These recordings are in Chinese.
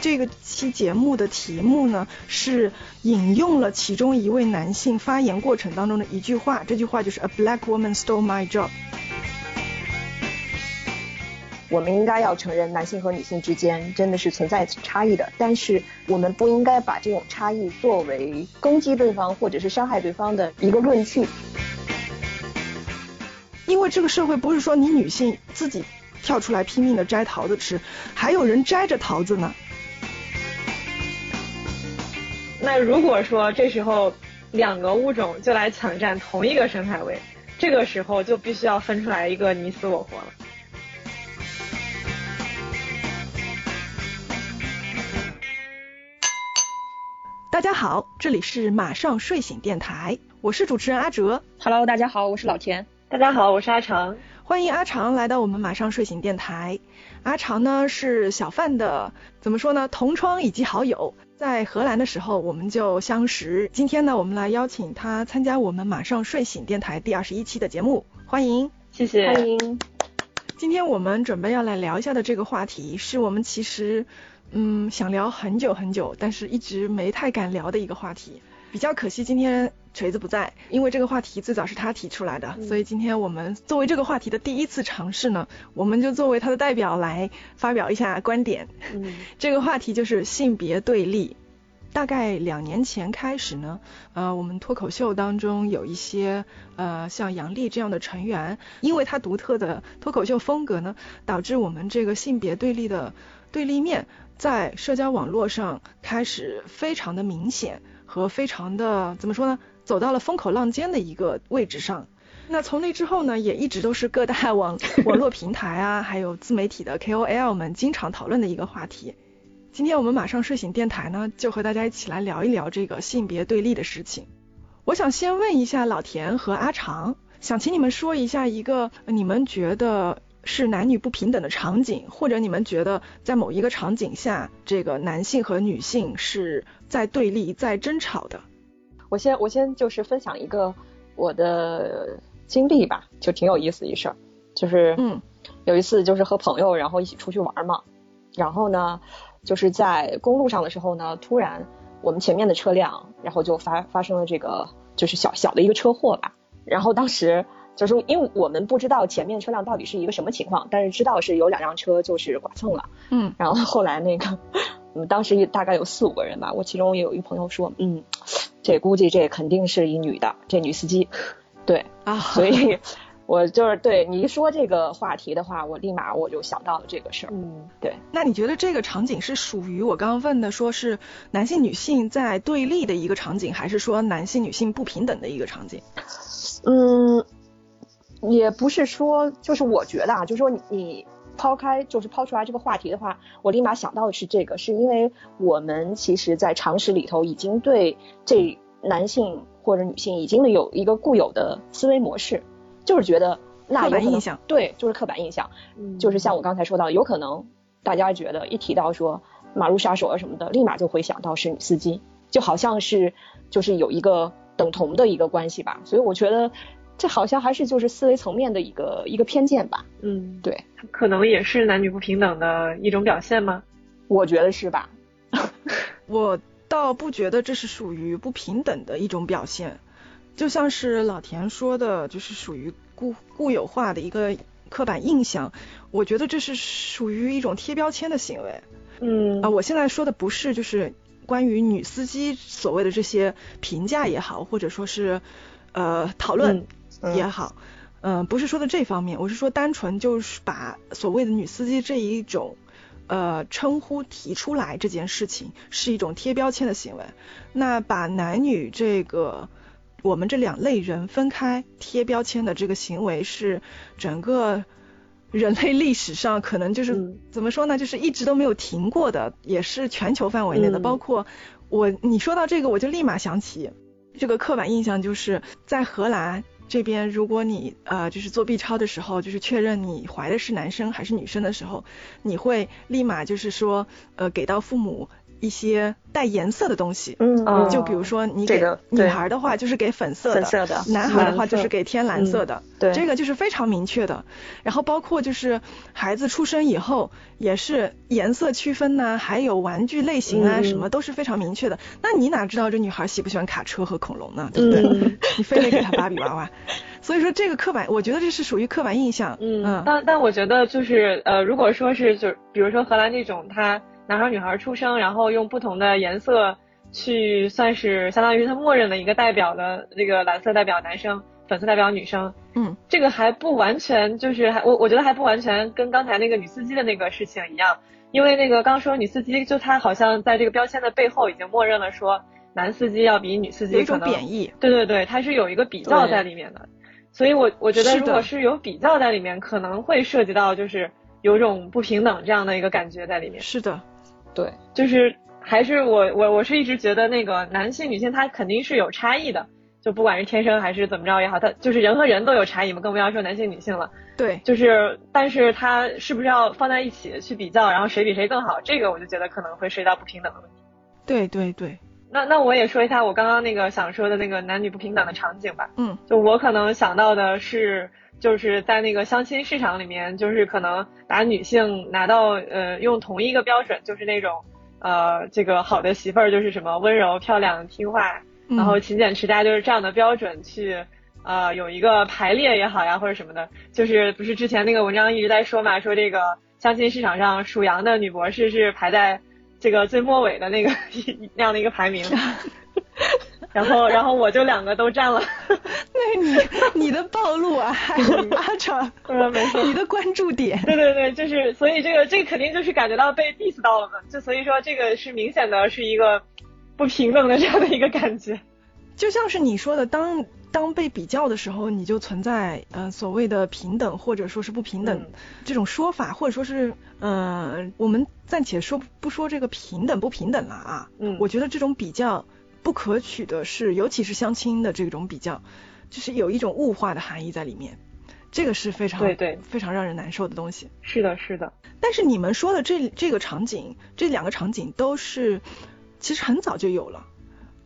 这个期节目的题目呢是引用了其中一位男性发言过程当中的一句话，这句话就是 A black woman stole my job。我们应该要承认男性和女性之间真的是存在差异的，但是我们不应该把这种差异作为攻击对方或者是伤害对方的一个论据。因为这个社会不是说你女性自己跳出来拼命的摘桃子吃，还有人摘着桃子呢。那如果说这时候两个物种就来抢占同一个生态位，这个时候就必须要分出来一个你死我活了。大家好，这里是马上睡醒电台，我是主持人阿哲。Hello，大家好，我是老田。大家好，我是阿长。欢迎阿长来到我们马上睡醒电台。阿长呢是小范的，怎么说呢？同窗以及好友，在荷兰的时候我们就相识。今天呢，我们来邀请他参加我们马上睡醒电台第二十一期的节目，欢迎，谢谢，欢迎。今天我们准备要来聊一下的这个话题，是我们其实嗯想聊很久很久，但是一直没太敢聊的一个话题。比较可惜，今天锤子不在，因为这个话题最早是他提出来的，嗯、所以今天我们作为这个话题的第一次尝试呢，我们就作为他的代表来发表一下观点。嗯，这个话题就是性别对立。大概两年前开始呢，呃，我们脱口秀当中有一些呃像杨笠这样的成员，因为他独特的脱口秀风格呢，导致我们这个性别对立的对立面在社交网络上开始非常的明显。和非常的怎么说呢，走到了风口浪尖的一个位置上。那从那之后呢，也一直都是各大网网络平台啊，还有自媒体的 KOL 们经常讨论的一个话题。今天我们马上睡醒电台呢，就和大家一起来聊一聊这个性别对立的事情。我想先问一下老田和阿长，想请你们说一下一个你们觉得是男女不平等的场景，或者你们觉得在某一个场景下，这个男性和女性是在对立、在争吵的。我先我先就是分享一个我的经历吧，就挺有意思一事儿，就是嗯，有一次就是和朋友然后一起出去玩嘛，然后呢就是在公路上的时候呢，突然我们前面的车辆然后就发发生了这个就是小小的一个车祸吧，然后当时。就是因为我们不知道前面车辆到底是一个什么情况，但是知道是有两辆车就是剐蹭了，嗯，然后后来那个 我们当时大概有四五个人吧，我其中也有一朋友说，嗯，这估计这肯定是一女的，这女司机，对 啊，所以我就是对你一说这个话题的话，我立马我就想到了这个事儿，嗯，对。那你觉得这个场景是属于我刚刚问的，说是男性女性在对立的一个场景，还是说男性女性不平等的一个场景？嗯。也不是说，就是我觉得啊，就是说你你抛开，就是抛出来这个话题的话，我立马想到的是这个，是因为我们其实，在常识里头已经对这男性或者女性已经有一个固有的思维模式，就是觉得那刻板印象，对，就是刻板印象，嗯，就是像我刚才说到，有可能大家觉得一提到说马路杀手啊什么的，立马就会想到是女司机，就好像是就是有一个等同的一个关系吧，所以我觉得。这好像还是就是思维层面的一个一个偏见吧，嗯，对，可能也是男女不平等的一种表现吗？我觉得是吧？我倒不觉得这是属于不平等的一种表现，就像是老田说的，就是属于固固有化的一个刻板印象，我觉得这是属于一种贴标签的行为。嗯啊，我现在说的不是就是关于女司机所谓的这些评价也好，或者说是呃讨论。也好，嗯、呃，不是说的这方面，我是说单纯就是把所谓的女司机这一种呃称呼提出来这件事情是一种贴标签的行为。那把男女这个我们这两类人分开贴标签的这个行为是整个人类历史上可能就是、嗯、怎么说呢，就是一直都没有停过的，也是全球范围内的，嗯、包括我你说到这个，我就立马想起这个刻板印象，就是在荷兰。这边，如果你呃就是做 B 超的时候，就是确认你怀的是男生还是女生的时候，你会立马就是说呃给到父母一些带颜色的东西。嗯嗯就比如说你给女对孩的话，就是给粉色的；粉色的男孩的话就是给天蓝色的。对这个就是非常明确的。然后包括就是孩子出生以后，也是颜色区分呐、还有玩具类型啊，嗯什么都是非常明确的。那你哪知道这女孩喜不喜欢卡车和恐龙呢？对不对？嗯 你非得给她芭比娃娃。所以说这个刻板，我觉得这是属于刻板印象。嗯，但但我觉得就是呃，如果说是就比如说荷兰这种，他男孩女孩出生，然后用不同的颜色去算是相当于他默认的一个代表的那个蓝色代表男生，粉色代表女生，嗯，这个还不完全就是还我我觉得还不完全跟刚才那个女司机的那个事情一样，因为那个刚说女司机就他好像在这个标签的背后已经默认了说男司机要比女司有一种机可能贬义。对对对，它是有一个比较在里面的，所以我我觉得如果是有比较在里面，可能会涉及到就是有种不平等这样的一个感觉在里面，是的，对，就是还是我我我是一直觉得那个男性女性他肯定是有差异的，就不管是天生还是怎么着也好，他就是人和人都有差异嘛，更不要说男性女性了，对，就是但是他是不是要放在一起去比较，然后谁比谁更好，这个我就觉得可能会涉及到不平等的问题。对对对，那那我也说一下我刚刚那个想说的那个男女不平等的场景吧。嗯。就我可能想到的是，就是在那个相亲市场里面，就是可能把女性拿到呃用同一个标准，就是那种呃这个好的媳妇儿就是什么温柔、漂亮、听话，嗯然后勤俭持家，就是这样的标准去。呃，有一个排列也好呀，或者什么的，就是不是之前那个文章一直在说嘛，说这个相亲市场上属羊的女博士是排在这个最末尾的那个 那样的一个排名，然后 然后我就两个都占了，那你你的暴露啊，阿长，呃，没错。你的关注点，对对对，就是所以这个这个肯定就是感觉到被 diss 到了嘛，就所以说这个是明显的是一个不平等的这样的一个感觉。就像是你说的，当当被比较的时候，你就存在呃所谓的平等或者说是不平等、嗯这种说法，或者说是呃我们暂且说不说这个平等不平等了啊，嗯我觉得这种比较不可取的是，尤其是相亲的这种比较，就是有一种物化的含义在里面，这个是非常对对非常让人难受的东西。是的，是的，但是你们说的这这个场景，这两个场景都是其实很早就有了，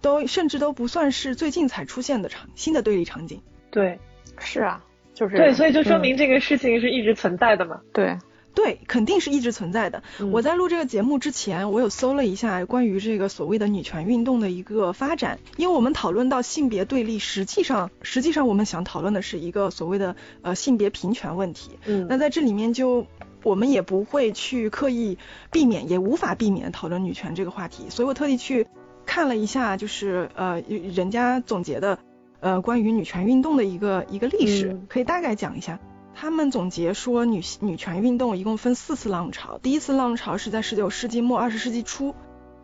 都甚至都不算是最近才出现的场新的对立场景。对是啊，就是对，所以就说嗯明这个事情是一直存在的嘛。对，对，肯定是一直存在的。嗯我在录这个节目之前，我有搜了一下关于这个所谓的女权运动的一个发展，因为我们讨论到性别对立，实际上实际上我们想讨论的是一个所谓的呃性别平权问题。嗯那在这里面就我们也不会去刻意避免，也无法避免讨论女权这个话题，所以我特地去看了一下，就是呃人家总结的呃关于女权运动的一个一个历史，嗯可以大概讲一下。他们总结说女女权运动一共分四次浪潮，第一次浪潮是在十九世纪末二十世纪初，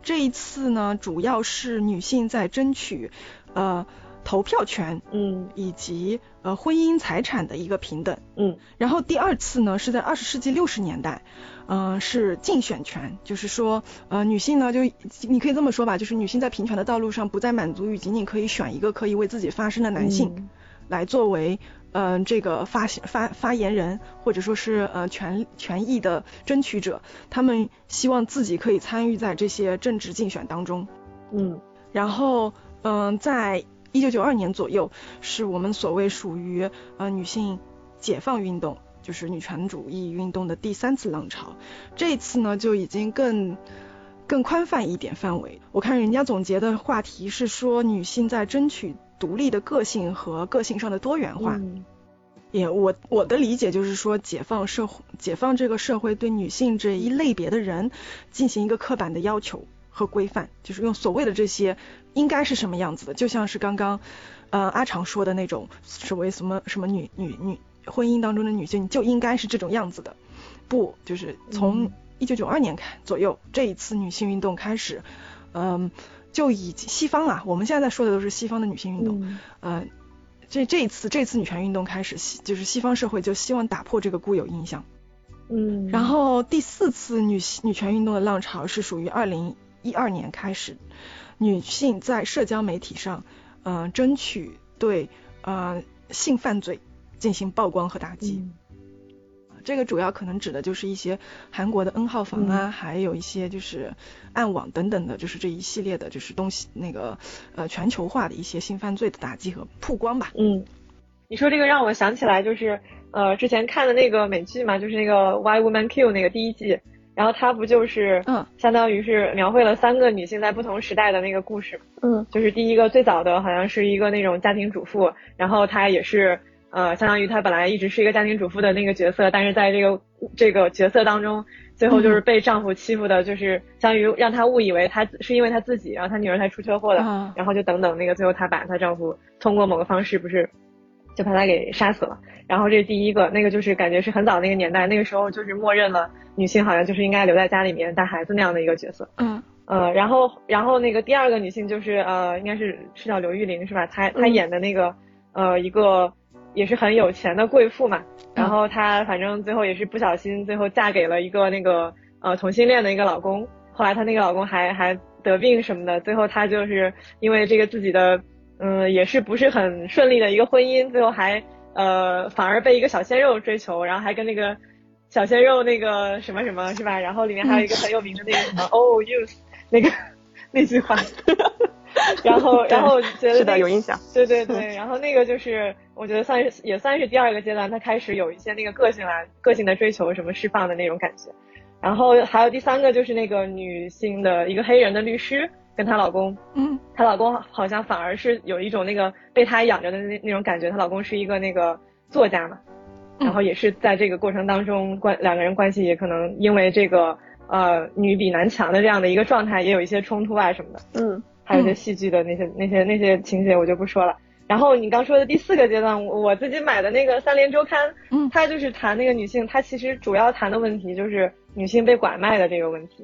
这一次呢主要是女性在争取呃投票权嗯。以及呃婚姻财产的一个平等。嗯。然后第二次呢是在二十世纪六十年代，嗯、是竞选权，就是说呃女性呢就你可以这么说吧，就是女性在平权的道路上不再满足于仅仅可以选一个可以为自己发声的男性，嗯。来作为嗯、呃这个发发发言人或者说是呃权权益的争取者，他们希望自己可以参与在这些政治竞选当中。嗯然后，嗯、在一九九二年左右，是我们所谓属于呃女性解放运动，就是女权主义运动的第三次浪潮。这一次呢，就已经更更宽泛一点范围。我看人家总结的话题是说，女性在争取独立的个性和个性上的多元化。嗯。也我我的理解就是说，解放社会，解放这个社会对女性这一类别的人进行一个刻板的要求和规范，就是用所谓的这些应该是什么样子的，就像是刚刚呃阿长说的那种所谓什么什么女女女婚姻当中的女性就应该是这种样子的，不，就是从嗯。一九九二年开左右这一次女性运动开始，嗯、就以西方啊，我们现在在说的都是西方的女性运动，嗯呃，这这一次这次女权运动开始，西就是西方社会就希望打破这个固有印象。嗯，然后第四次女女权运动的浪潮是属于二零一二年开始，女性在社交媒体上，嗯、争取对呃性犯罪进行曝光和打击。嗯这个主要可能指的就是一些韩国的 N 号房啊，还有一些就是暗网等等的，就是这一系列的，就是东西那个呃全球化的一些性犯罪的打击和曝光吧。嗯，你说这个让我想起来，就是呃之前看的那个美剧嘛，就是那个 Why Woman Kill 那个第一季。然后它不就是嗯，相当于是描绘了三个女性在不同时代的那个故事嗯，就是第一个最早的好像是一个那种家庭主妇，然后她也是呃，相当于她本来一直是一个家庭主妇的那个角色，但是在这个这个角色当中，最后就是被丈夫欺负的，就是相当于让她误以为她是因为她自己，然后她女儿才出车祸的，然后就等等那个最后她把她丈夫通过某个方式不是就把她给杀死了。然后这是第一个，那个就是感觉是很早那个年代，那个时候就是默认了女性好像就是应该留在家里面带孩子那样的一个角色。嗯。呃，然后然后那个第二个女性就是呃，应该是是叫刘玉玲是吧？她她演的那个呃一个也是很有钱的贵妇嘛。然后她反正最后也是不小心最后嫁给了一个那个呃同性恋的一个老公。后来她那个老公还还得病什么的，最后她就是因为这个自己的嗯也是不是很顺利的一个婚姻，最后还。呃，反而被一个小鲜肉追求，然后还跟那个小鲜肉那个什么什么是吧？然后里面还有一个很有名的那个什么，Oh you，那个 那句话，然后然后觉得是的有印象，对对对，然后那个就是我觉得算是也算是第二个阶段，他开始有一些那个个性啊，个性的追求什么释放的那种感觉，然后还有第三个就是那个女性的一个黑人的律师。跟她老公，嗯，她老公好像反而是有一种那个被她养着的那那种感觉。她老公是一个那个作家嘛，然后也是在这个过程当中关两个人关系也可能因为这个呃女比男强的这样的一个状态也有一些冲突啊什么的，嗯，还有一些戏剧的那些那些那些情节我就不说了。然后你刚说的第四个阶段，我我自己买的那个三联周刊，嗯，它就是谈那个女性，它其实主要谈的问题就是女性被拐卖的这个问题。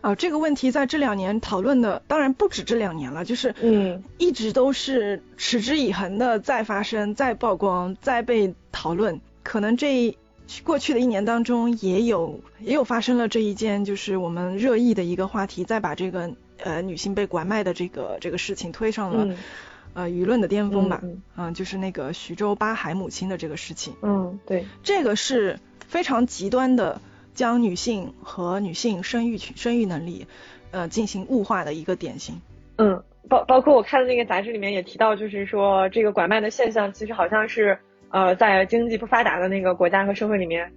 啊，这个问题在这两年讨论的，当然不止这两年了，就是嗯，一直都是持之以恒的在发生、在曝光、在被讨论。可能这过去的一年当中，也有也有发生了这一件，就是我们热议的一个话题，再把这个呃女性被拐卖的这个这个事情推上了呃舆论的巅峰吧。嗯，就是那个徐州八海母亲的这个事情。嗯，对，这个是非常极端的。将女性和女性生育生育能力，呃，进行物化的一个典型。嗯，包包括我看的那个杂志里面也提到，就是说这个拐卖的现象，其实好像是呃在经济不发达的那个国家和社会里面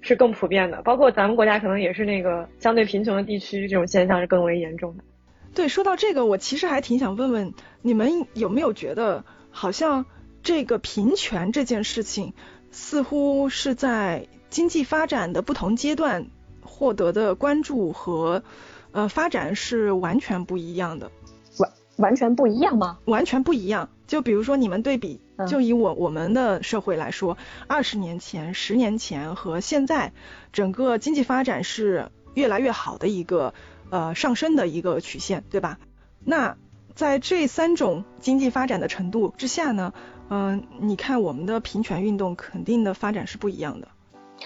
是更普遍的。包括咱们国家可能也是那个相对贫穷的地区，这种现象是更为严重的。对，说到这个，我其实还挺想问问你们有没有觉得，好像这个平权这件事情，似乎是在。经济发展的不同阶段获得的关注和呃发展是完全不一样的，完完全不一样吗？完全不一样。就比如说你们对比，就以我我们的社会来说，二十年前、十年前和现在，整个经济发展是越来越好的一个呃上升的一个曲线，对吧？那在这三种经济发展的程度之下呢，嗯，你看我们的平权运动肯定的发展是不一样的。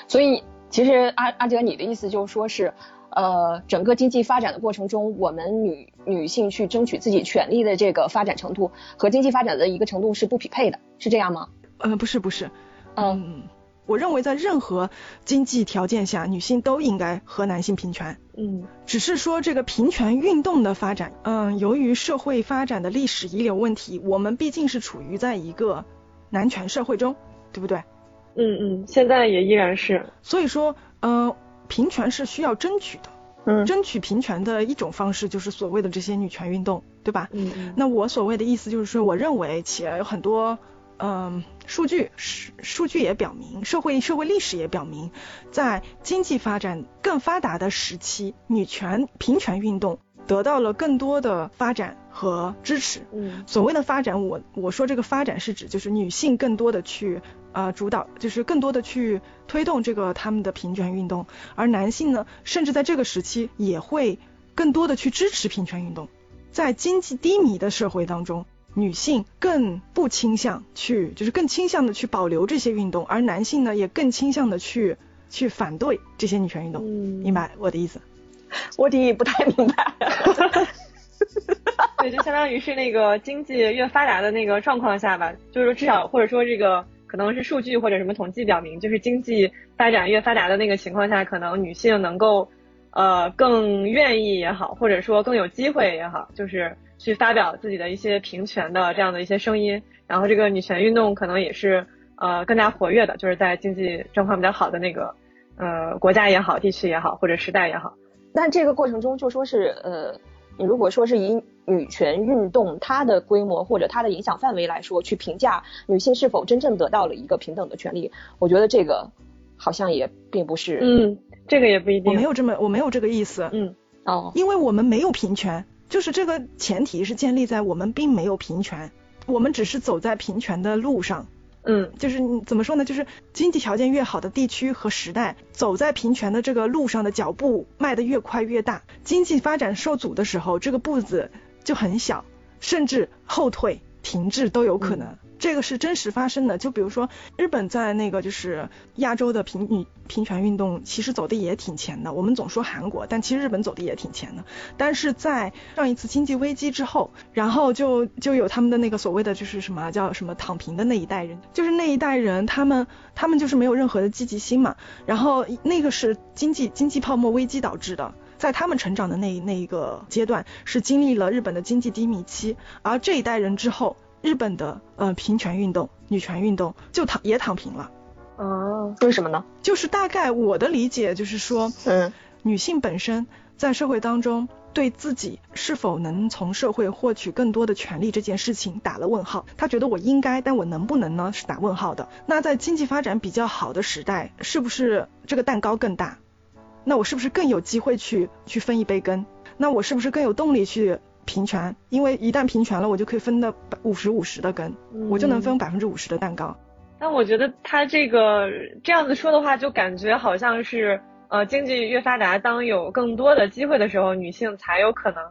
所以，其实阿阿哲，你的意思就是说，是呃，整个经济发展的过程中，我们女女性去争取自己权利的这个发展程度和经济发展的一个程度是不匹配的，是这样吗？呃，不是，不是，嗯，我认为在任何经济条件下，女性都应该和男性平权。嗯，只是说这个平权运动的发展，嗯，由于社会发展的历史遗留问题，我们毕竟是处于在一个男权社会中，对不对？嗯嗯，现在也依然是，所以说，嗯，平权是需要争取的，嗯，争取平权的一种方式就是所谓的这些女权运动，对吧？嗯，那我所谓的意思就是说，我认为且有很多，嗯，数据数数据也表明，社会社会历史也表明，在经济发展更发达的时期，女权平权运动得到了更多的发展和支持。嗯，所谓的发展，我我说这个发展是指就是女性更多的去。呃，主导就是更多的去推动这个他们的平权运动，而男性呢，甚至在这个时期也会更多的去支持平权运动。在经济低迷的社会当中，女性更不倾向去，就是更倾向的去保留这些运动，而男性呢，也更倾向的去去反对这些女权运动。嗯明白我的意思？我的不太明白。对，就相当于是那个经济越发达的那个状况下吧，就是至少或者说这个。可能是数据或者什么统计表明，就是经济发展越发达的那个情况下，可能女性能够，呃，更愿意也好，或者说更有机会也好，就是去发表自己的一些平权的这样的一些声音。然后这个女权运动可能也是呃更加活跃的，就是在经济状况比较好的那个呃国家也好、地区也好或者时代也好。但这个过程中就说是呃，你如果说是以女权运动它的规模或者它的影响范围来说，去评价女性是否真正得到了一个平等的权利，我觉得这个好像也并不是。嗯，这个也不一定。我没有这么，我没有这个意思。嗯，哦，因为我们没有平权，就是这个前提是建立在我们并没有平权，我们只是走在平权的路上。嗯，就是你怎么说呢？就是经济条件越好的地区和时代，走在平权的这个路上的脚步迈得越快越大。经济发展受阻的时候，这个步子就很小，甚至后退、停滞都有可能。这个是真实发生的。就比如说，日本在那个就是亚洲的平女平权运动，其实走的也挺前的。我们总说韩国，但其实日本走的也挺前的。但是在上一次经济危机之后，然后就就有他们的那个所谓的就是什么叫什么躺平的那一代人，就是那一代人，他们他们就是没有任何的积极心嘛。然后那个是经济经济泡沫危机导致的。在他们成长的那那一个阶段，是经历了日本的经济低迷期，而这一代人之后。日本的呃平权运动、女权运动就躺也躺平了。哦，为什么呢？就是大概我的理解就是说，嗯，女性本身在社会当中对自己是否能从社会获取更多的权利这件事情打了问号。她觉得我应该，但我能不能呢？是打问号的。那在经济发展比较好的时代，是不是这个蛋糕更大？那我是不是更有机会去去分一杯羹？那我是不是更有动力去？平权，因为一旦平权了，我就可以分的五十五十的羹，我就能分百分之五十的蛋糕。但我觉得他这个这样子说的话，就感觉好像是呃经济越发达，当有更多的机会的时候，女性才有可能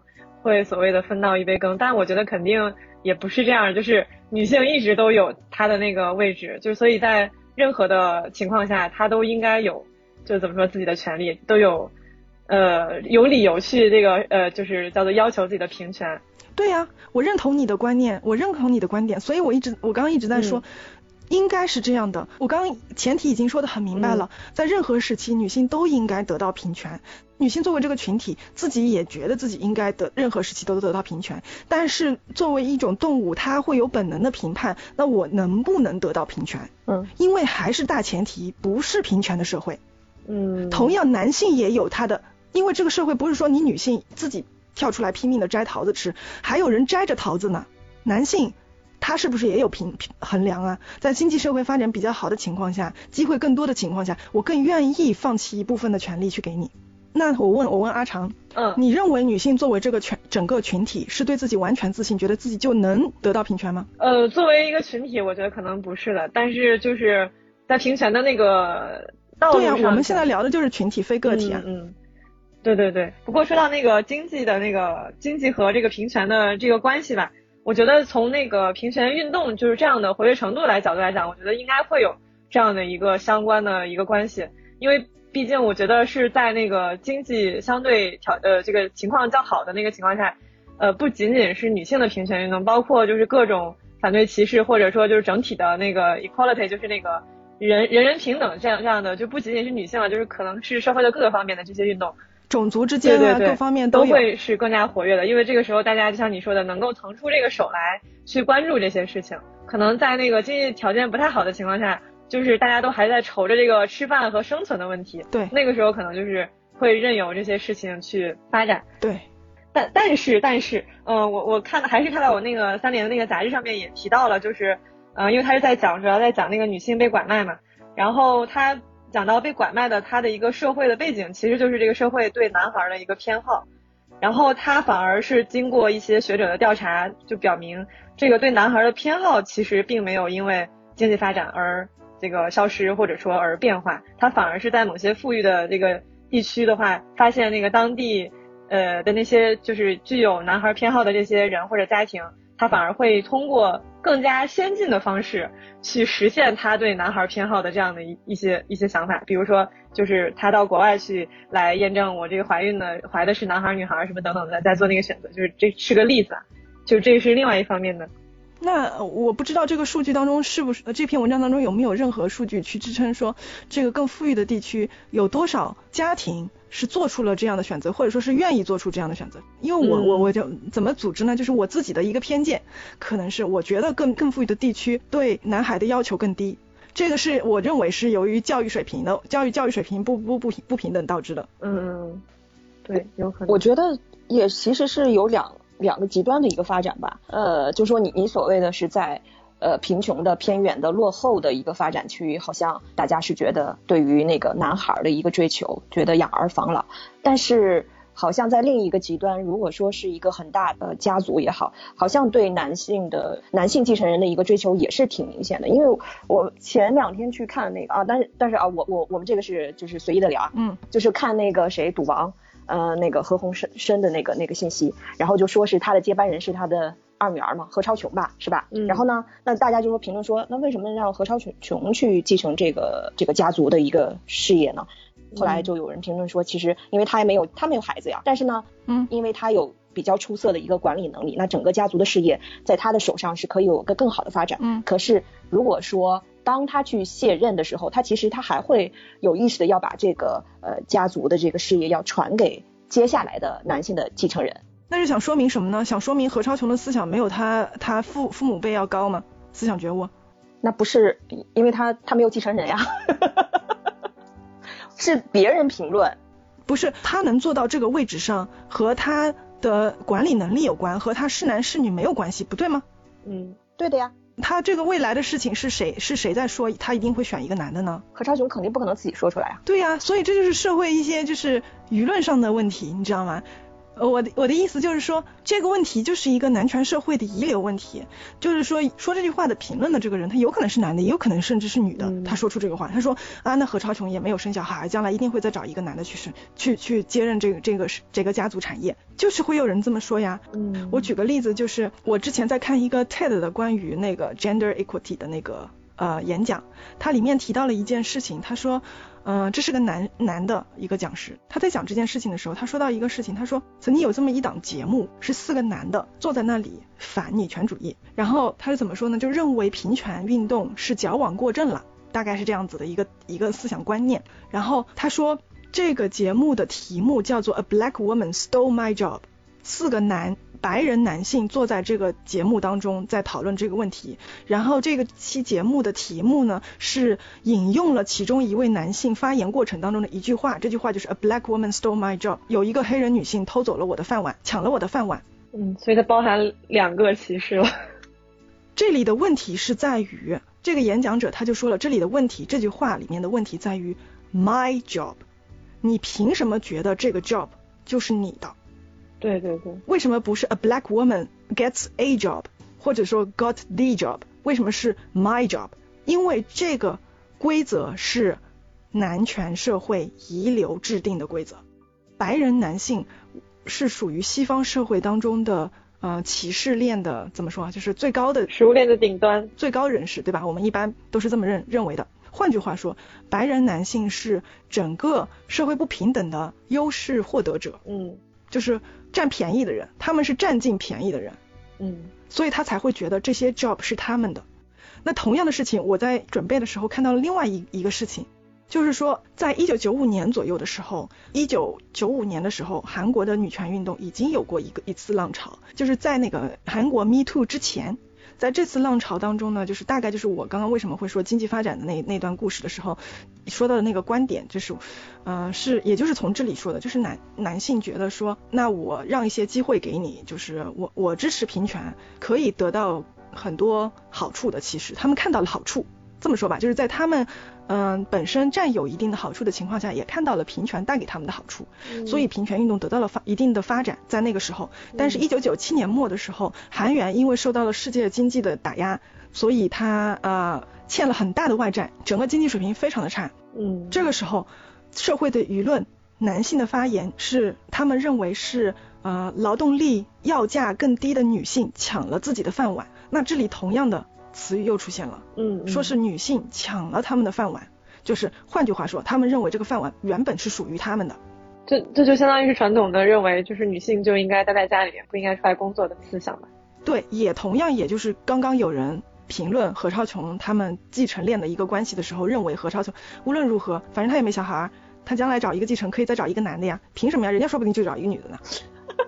会所谓的分到一杯羹。但我觉得肯定也不是这样，就是女性一直都有她的那个位置，就所以在任何的情况下，她都应该有，就怎么说自己的权利都有。呃，有理由去这个呃，就是叫做要求自己的平权。对呀，我认同你的观念，我认同你的观点，所以我一直我刚刚一直在说，应该是这样的。我刚刚前提已经说的很明白了，在任何时期，女性都应该得到平权。女性作为这个群体，自己也觉得自己应该得任何时期都得到平权。但是作为一种动物，它会有本能的评判，那我能不能得到平权？嗯，因为还是大前提，不是平权的社会。嗯，同样，男性也有他的。因为这个社会不是说你女性自己跳出来拼命的摘桃子吃，还有人摘着桃子呢。男性他是不是也有平衡量啊？在经济社会发展比较好的情况下，机会更多的情况下，我更愿意放弃一部分的权利去给你。那我问我问阿长，嗯，你认为女性作为这个全整个群体是对自己完全自信，觉得自己就能得到平权吗？呃，作为一个群体，我觉得可能不是的。但是就是在平权的那个道路上，对呀，我们现在聊的就是群体，非个体啊。嗯。对对对，不过说到那个经济的那个经济和这个平权的这个关系吧，我觉得从那个平权运动就是这样的活跃程度来角度来讲，我觉得应该会有这样的一个相关的一个关系，因为毕竟我觉得是在那个经济相对条呃这个情况较好的那个情况下，呃不仅仅是女性的平权运动，包括就是各种反对歧视或者说就是整体的那个 equality，就是那个人人人平等这样这样的，就不仅仅是女性了，就是可能是社会的各个方面的这些运动。种族之间啊，各方面都会是更加活跃的，因为这个时候大家就像你说的，能够腾出这个手来去关注这些事情。可能在那个经济条件不太好的情况下，就是大家都还在愁着这个吃饭和生存的问题。对，那个时候可能就是会任由这些事情去发展。对，但但是但是，嗯，我我看还是看到我那个三联的那个杂志上面也提到了，就是，嗯，因为他是在讲主要在讲那个女性被拐卖嘛，然后他。讲到被拐卖的他的一个社会的背景，其实就是这个社会对男孩的一个偏好，然后他反而是经过一些学者的调查，就表明这个对男孩的偏好其实并没有因为经济发展而这个消失或者说而变化，他反而是在某些富裕的这个地区的话，发现那个当地呃的那些就是具有男孩偏好的这些人或者家庭，他反而会通过。更加先进的方式去实现他对男孩偏好的这样的一一些一些想法，比如说就是他到国外去来验证我这个怀孕的怀的是男孩女孩什么等等的，在做那个选择，就是这是个例子啊，就这是另外一方面的。那我不知道这个数据当中是不是这篇文章当中有没有任何数据去支撑说这个更富裕的地区有多少家庭是做出了这样的选择，或者说是愿意做出这样的选择？因为我我我就怎么组织呢？就是我自己的一个偏见，可能是我觉得更更富裕的地区对男孩的要求更低，这个是我认为是由于教育水平的教育教育水平不不不不平等导致的。嗯，对，有可能。我觉得也其实是有两。两个极端的一个发展吧，呃，就说你你所谓的是在呃贫穷的、偏远的、落后的一个发展区，好像大家是觉得对于那个男孩的一个追求，觉得养儿防老，但是好像在另一个极端，如果说是一个很大的家族也好，好像对男性的男性继承人的一个追求也是挺明显的。因为我前两天去看那个啊，但是但是啊，我我我们这个是就是随意的聊，嗯，就是看那个谁赌王。呃，那个何鸿燊生的那个那个信息，然后就说是他的接班人是他的二女儿嘛，何超琼吧，是吧？嗯。然后呢，那大家就说评论说，那为什么让何超琼琼去继承这个这个家族的一个事业呢？后来就有人评论说，其实因为他也没有他没有孩子呀，但是呢，嗯，因为他有比较出色的一个管理能力，那整个家族的事业在他的手上是可以有个更好的发展。嗯。可是如果说当他去卸任的时候，他其实他还会有意识的要把这个呃家族的这个事业要传给接下来的男性的继承人。那是想说明什么呢？想说明何超琼的思想没有他他父父母辈要高吗？思想觉悟？那不是因为他他没有继承人呀，是别人评论，不是他能做到这个位置上和他的管理能力有关，和他是男是女没有关系，不对吗？嗯，对的呀。他这个未来的事情是谁是谁在说他一定会选一个男的呢？何超琼肯定不可能自己说出来啊。对呀，所以这就是社会一些就是舆论上的问题，你知道吗？呃，我的我的意思就是说，这个问题就是一个男权社会的遗留问题。就是说，说这句话的评论的这个人，他有可能是男的，也有可能甚至是女的。他说出这个话，他说啊，那何超琼也没有生小孩，将来一定会再找一个男的去生，去去接任这个这个这个家族产业，就是会有人这么说呀。嗯，我举个例子，就是我之前在看一个 TED 的关于那个 gender equity 的那个呃演讲，它里面提到了一件事情，他说。嗯，这是个男男的一个讲师，他在讲这件事情的时候，他说到一个事情，他说曾经有这么一档节目，是四个男的坐在那里反女权主义，然后他是怎么说呢？就认为平权运动是矫枉过正了，大概是这样子的一个一个思想观念。然后他说这个节目的题目叫做 A Black Woman Stole My Job，四个男。白人男性坐在这个节目当中，在讨论这个问题。然后这个期节目的题目呢，是引用了其中一位男性发言过程当中的一句话。这句话就是 A black woman stole my job，有一个黑人女性偷走了我的饭碗，抢了我的饭碗。嗯，所以它包含两个歧视了。这里的问题是在于，这个演讲者他就说了，这里的问题，这句话里面的问题在于 my job，你凭什么觉得这个 job 就是你的？对对对，为什么不是 a black woman gets a job，或者说 got the job？为什么是 my job？因为这个规则是男权社会遗留制定的规则。白人男性是属于西方社会当中的呃歧视链的怎么说啊？就是最高的食物链的顶端，最高人士，对吧？我们一般都是这么认认为的。换句话说，白人男性是整个社会不平等的优势获得者。嗯。就是占便宜的人，他们是占尽便宜的人，嗯，所以他才会觉得这些 job 是他们的。那同样的事情，我在准备的时候看到了另外一一个事情，就是说，在一九九五年左右的时候，一九九五年的时候，韩国的女权运动已经有过一个一次浪潮，就是在那个韩国 Me Too 之前。在这次浪潮当中呢，就是大概就是我刚刚为什么会说经济发展的那那段故事的时候，说到的那个观点，就是，呃，是也就是从这里说的，就是男男性觉得说，那我让一些机会给你，就是我我支持平权，可以得到很多好处的。其实他们看到了好处。这么说吧，就是在他们嗯本身占有一定的好处的情况下，也看到了平权带给他们的好处，所以平权运动得到了发一定的发展，在那个时候。但是，一九九七年末的时候，韩元因为受到了世界经济的打压，所以它呃欠了很大的外债，整个经济水平非常的差。嗯，这个时候，社会的舆论，男性的发言是他们认为是呃劳动力要价更低的女性抢了自己的饭碗。那这里同样的。词语又出现了，嗯，说是女性抢了他们的饭碗，就是换句话说，他们认为这个饭碗原本是属于他们的，这这就相当于是传统的认为，就是女性就应该待在家里面，不应该出来工作的思想吧？对，也同样也就是刚刚有人评论何超琼他们继承链的一个关系的时候，认为何超琼无论如何，反正她也没小孩，她将来找一个继承可以再找一个男的呀，凭什么呀？人家说不定就找一个女的呢。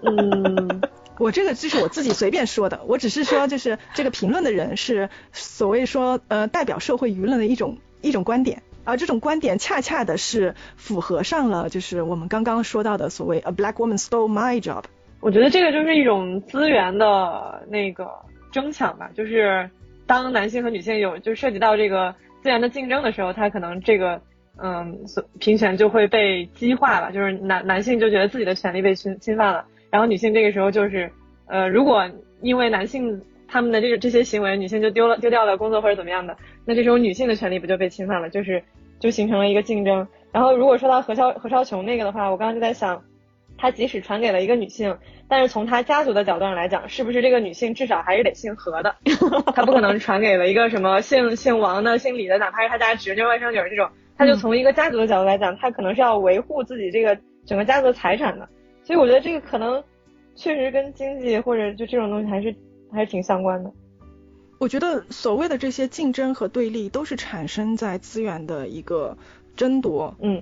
嗯，我这个就是我自己随便说的，我只是说就是这个评论的人是所谓说呃代表社会舆论的一种一种观点，而这种观点恰恰的是符合上了就是我们刚刚说到的所谓 a black woman stole my job。我觉得这个就是一种资源的那个争抢吧，就是当男性和女性有就涉及到这个资源的竞争的时候，他可能这个嗯平权就会被激化吧，就是男男性就觉得自己的权利被侵侵犯了。然后女性这个时候就是，呃，如果因为男性他们的这个这些行为，女性就丢了丢掉了工作或者怎么样的，那这时候女性的权利不就被侵犯了？就是就形成了一个竞争。然后如果说到何超何超琼那个的话，我刚刚就在想，他即使传给了一个女性，但是从他家族的角度上来讲，是不是这个女性至少还是得姓何的？他不可能传给了一个什么姓姓王的、姓李的，哪怕是他家侄女、外甥女这种，他就从一个家族的角度来讲，他可能是要维护自己这个整个家族的财产的。所以我觉得这个可能确实跟经济或者就这种东西还是还是挺相关的。我觉得所谓的这些竞争和对立，都是产生在资源的一个争夺，嗯，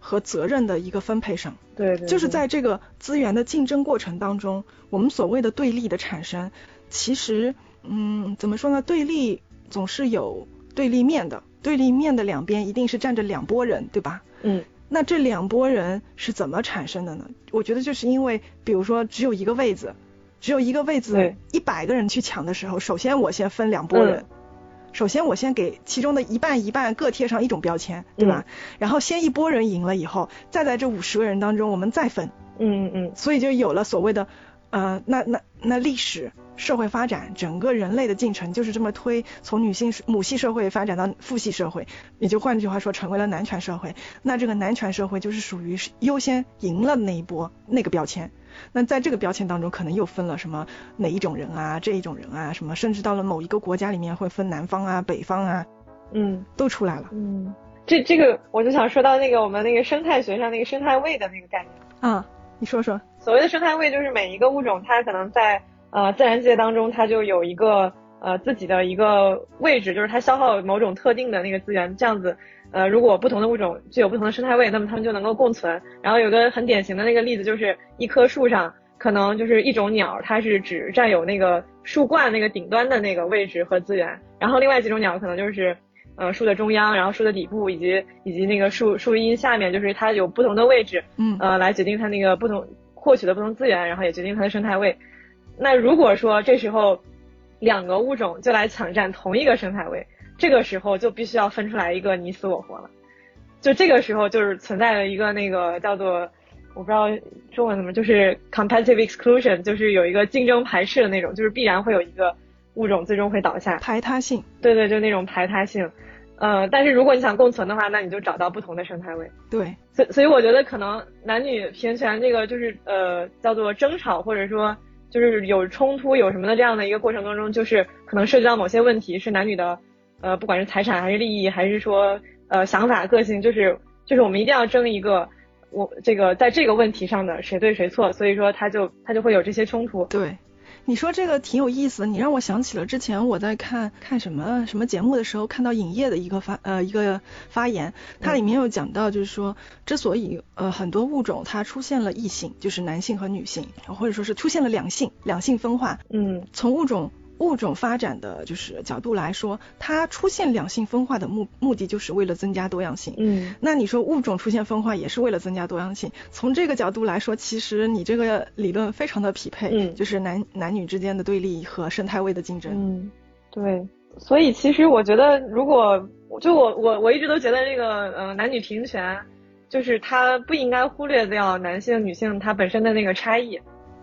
和责任的一个分配上。对对。就是在这个资源的竞争过程当中，我们所谓的对立的产生，其实，嗯，怎么说呢？对立总是有对立面的，对立面的两边一定是站着两拨人，对吧？嗯。那这两拨人是怎么产生的呢？我觉得就是因为，比如说只有一个位子，只有一个位子，一百个人去抢的时候，首先我先分两拨人，首先我先给其中的一半一半各贴上一种标签，对吧？然后先一波人赢了以后，再在这五十个人当中我们再分，嗯嗯嗯，所以就有了所谓的，呃，那那那历史。社会发展，整个人类的进程就是这么推，从女性母系社会发展到父系社会，也就换句话说，成为了男权社会。那这个男权社会就是属于优先赢了那一波那个标签。那在这个标签当中，可能又分了什么哪一种人啊，这一种人啊，什么，甚至到了某一个国家里面会分南方啊、北方啊，嗯，都出来了。嗯，这这个我就想说到那个我们那个生态学上那个生态位的那个概念啊，你说说，所谓的生态位就是每一个物种它可能在。呃，自然界当中，它就有一个呃自己的一个位置，就是它消耗某种特定的那个资源，这样子，呃，如果不同的物种具有不同的生态位，那么它们就能够共存。然后有个很典型的那个例子，就是一棵树上可能就是一种鸟，它是只占有那个树冠那个顶端的那个位置和资源，然后另外几种鸟可能就是呃树的中央，然后树的底部以及以及那个树树荫下面，就是它有不同的位置，嗯，呃，来决定它那个不同获取的不同资源，然后也决定它的生态位。那如果说这时候两个物种就来抢占同一个生态位，这个时候就必须要分出来一个你死我活了。就这个时候就是存在了一个那个叫做我不知道中文怎么，就是 competitive exclusion，就是有一个竞争排斥的那种，就是必然会有一个物种最终会倒下。排他性。对对，就那种排他性。呃，但是如果你想共存的话，那你就找到不同的生态位。对。所所以我觉得可能男女平权这个就是呃叫做争吵或者说。就是有冲突有什么的这样的一个过程当中，就是可能涉及到某些问题，是男女的，呃，不管是财产还是利益，还是说呃想法个性，就是就是我们一定要争一个，我这个在这个问题上的谁对谁错，所以说他就他就会有这些冲突。对。你说这个挺有意思的，你让我想起了之前我在看看什么什么节目的时候，看到影业的一个发呃一个发言，它里面有讲到，就是说之所以呃很多物种它出现了异性，就是男性和女性，或者说是出现了两性两性分化，嗯，从物种。物种发展的就是角度来说，它出现两性分化的目目的就是为了增加多样性。嗯，那你说物种出现分化也是为了增加多样性？从这个角度来说，其实你这个理论非常的匹配。嗯，就是男男女之间的对立和生态位的竞争。嗯，对。所以其实我觉得，如果就我我我一直都觉得这个呃男女平权，就是它不应该忽略掉男性女性它本身的那个差异。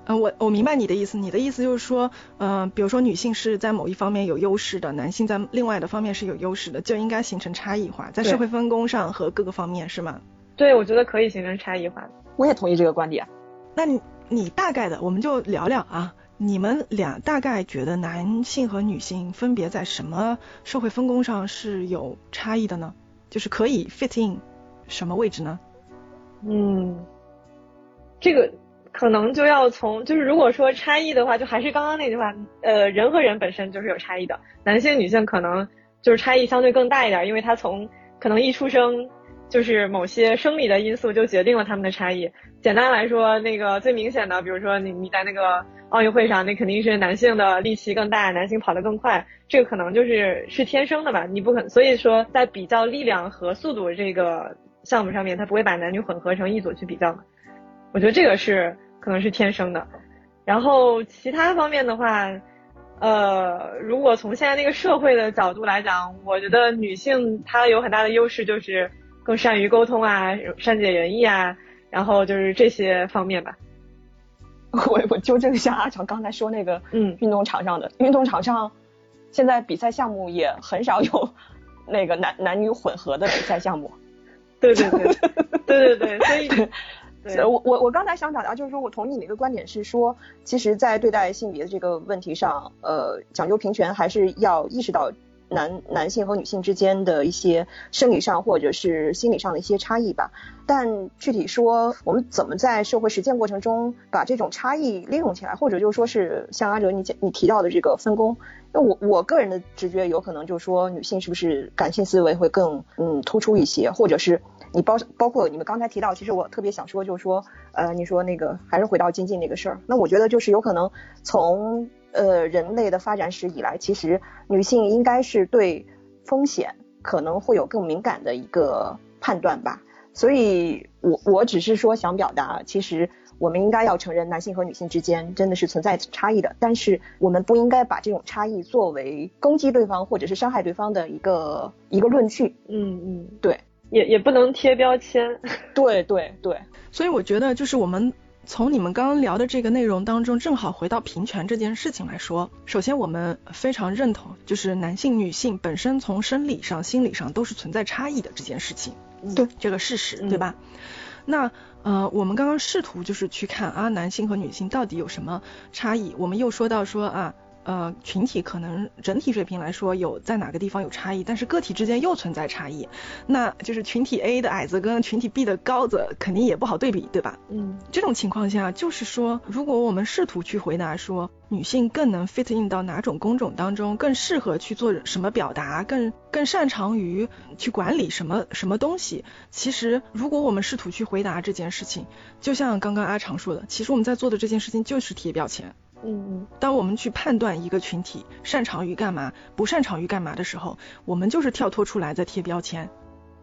嗯，我我明白你的意思。你的意思就是说，嗯，比如说女性是在某一方面有优势的，男性在另外的方面是有优势的，就应该形成差异化，在社会分工上和各个方面，是吗？对，我觉得可以形成差异化。我也同意这个观点。那你你大概的，我们就聊聊啊，你们俩大概觉得男性和女性分别在什么社会分工上是有差异的呢？就是可以 fit in 什么位置呢？嗯，这个。可能就要从，就是如果说差异的话，就还是刚刚那句话，呃，人和人本身就是有差异的，男性女性可能就是差异相对更大一点，因为他从可能一出生就是某些生理的因素就决定了他们的差异。简单来说，那个最明显的，比如说你你在那个奥运会上，那肯定是男性的力气更大，男性跑得更快，这个可能就是是天生的吧，你不可，所以说在比较力量和速度这个项目上面，他不会把男女混合成一组去比较。我觉得这个是。可能是天生的，然后其他方面的话，呃，如果从现在那个社会的角度来讲，我觉得女性她有很大的优势，就是更善于沟通啊，善解人意啊，然后就是这些方面吧。我我纠正一下阿强刚才说那个，嗯，运动场上的运动场上，现在比赛项目也很少有 那个男男女混合的比赛项目。对对对，对对对，所以。我我我刚才想表达就是说，我同意你的一个观点是说，其实，在对待性别的这个问题上，呃，讲究平权还是要意识到男男性和女性之间的一些生理上或者是心理上的一些差异吧。但具体说，我们怎么在社会实践过程中把这种差异利用起来，或者就是说是像阿哲你讲你提到的这个分工，那我我个人的直觉有可能就是说，女性是不是感性思维会更嗯突出一些，或者是。你包包括你们刚才提到，其实我特别想说，就是说，呃，你说那个还是回到经济那个事儿，那我觉得就是有可能从呃人类的发展史以来，其实女性应该是对风险可能会有更敏感的一个判断吧。所以，我我只是说想表达，其实我们应该要承认男性和女性之间真的是存在差异的，但是我们不应该把这种差异作为攻击对方或者是伤害对方的一个一个论据。嗯嗯，对。也也不能贴标签，对对对，所以我觉得就是我们从你们刚刚聊的这个内容当中，正好回到平权这件事情来说，首先我们非常认同，就是男性女性本身从生理上、心理上都是存在差异的这件事情，对这个事实，对吧？那呃，我们刚刚试图就是去看啊，男性和女性到底有什么差异，我们又说到说啊。呃，群体可能整体水平来说有在哪个地方有差异，但是个体之间又存在差异，那就是群体 A 的矮子跟群体 B 的高子肯定也不好对比，对吧？嗯，这种情况下，就是说，如果我们试图去回答说女性更能 fit in 到哪种工种当中，更适合去做什么表达，更更擅长于去管理什么什么东西，其实如果我们试图去回答这件事情，就像刚刚阿长说的，其实我们在做的这件事情就是贴标签。嗯嗯，当我们去判断一个群体擅长于干嘛，不擅长于干嘛的时候，我们就是跳脱出来在贴标签。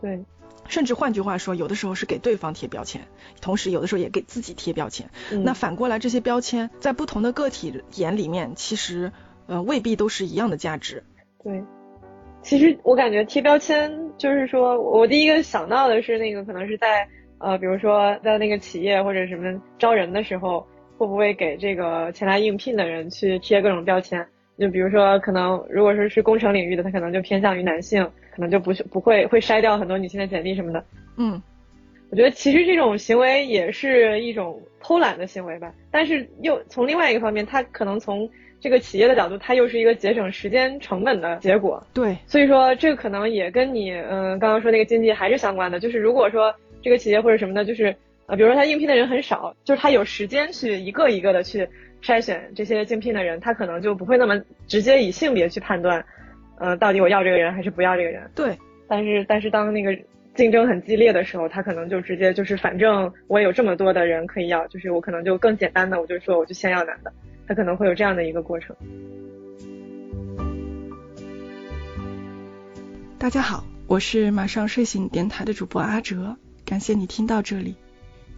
对，甚至换句话说，有的时候是给对方贴标签，同时有的时候也给自己贴标签。那反过来，这些标签在不同的个体眼里面，其实呃未必都是一样的价值。对，其实我感觉贴标签就是说，我第一个想到的是那个可能是在呃，比如说在那个企业或者什么招人的时候。会不会给这个前来应聘的人去贴各种标签？就比如说，可能如果说是工程领域的，他可能就偏向于男性，可能就不是不会会筛掉很多女性的简历什么的。嗯，我觉得其实这种行为也是一种偷懒的行为吧。但是又从另外一个方面，他可能从这个企业的角度，它又是一个节省时间成本的结果。对，所以说这个可能也跟你嗯刚刚说那个经济还是相关的。就是如果说这个企业或者什么的，就是。啊，比如说他应聘的人很少，就是他有时间去一个一个的去筛选这些竞聘的人，他可能就不会那么直接以性别去判断，呃，到底我要这个人还是不要这个人。对。但是但是当那个竞争很激烈的时候，他可能就直接就是反正我有这么多的人可以要，就是我可能就更简单的，我就说我就先要男的，他可能会有这样的一个过程。大家好，我是马上睡醒电台的主播阿哲，感谢你听到这里。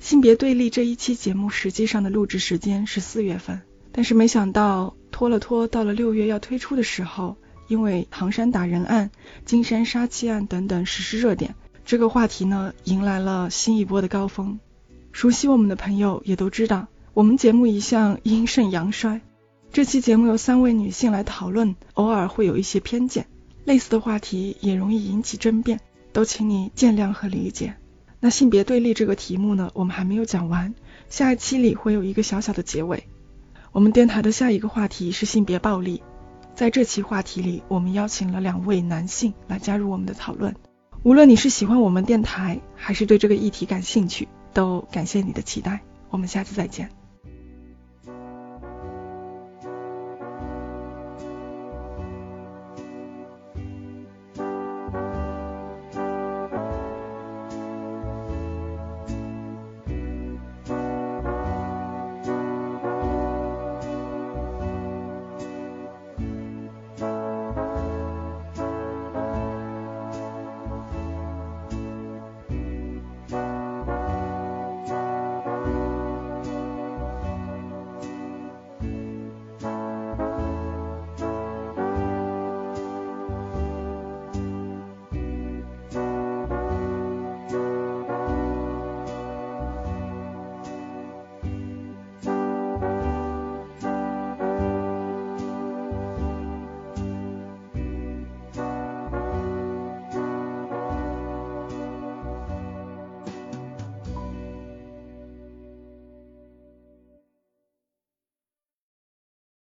性别对立这一期节目实际上的录制时间是四月份，但是没想到拖了拖，到了六月要推出的时候，因为唐山打人案、金山杀妻案等等实施热点，这个话题呢迎来了新一波的高峰。熟悉我们的朋友也都知道，我们节目一向阴盛阳衰。这期节目由三位女性来讨论，偶尔会有一些偏见，类似的话题也容易引起争辩，都请你见谅和理解。那性别对立这个题目呢，我们还没有讲完，下一期里会有一个小小的结尾。我们电台的下一个话题是性别暴力，在这期话题里，我们邀请了两位男性来加入我们的讨论。无论你是喜欢我们电台，还是对这个议题感兴趣，都感谢你的期待。我们下次再见。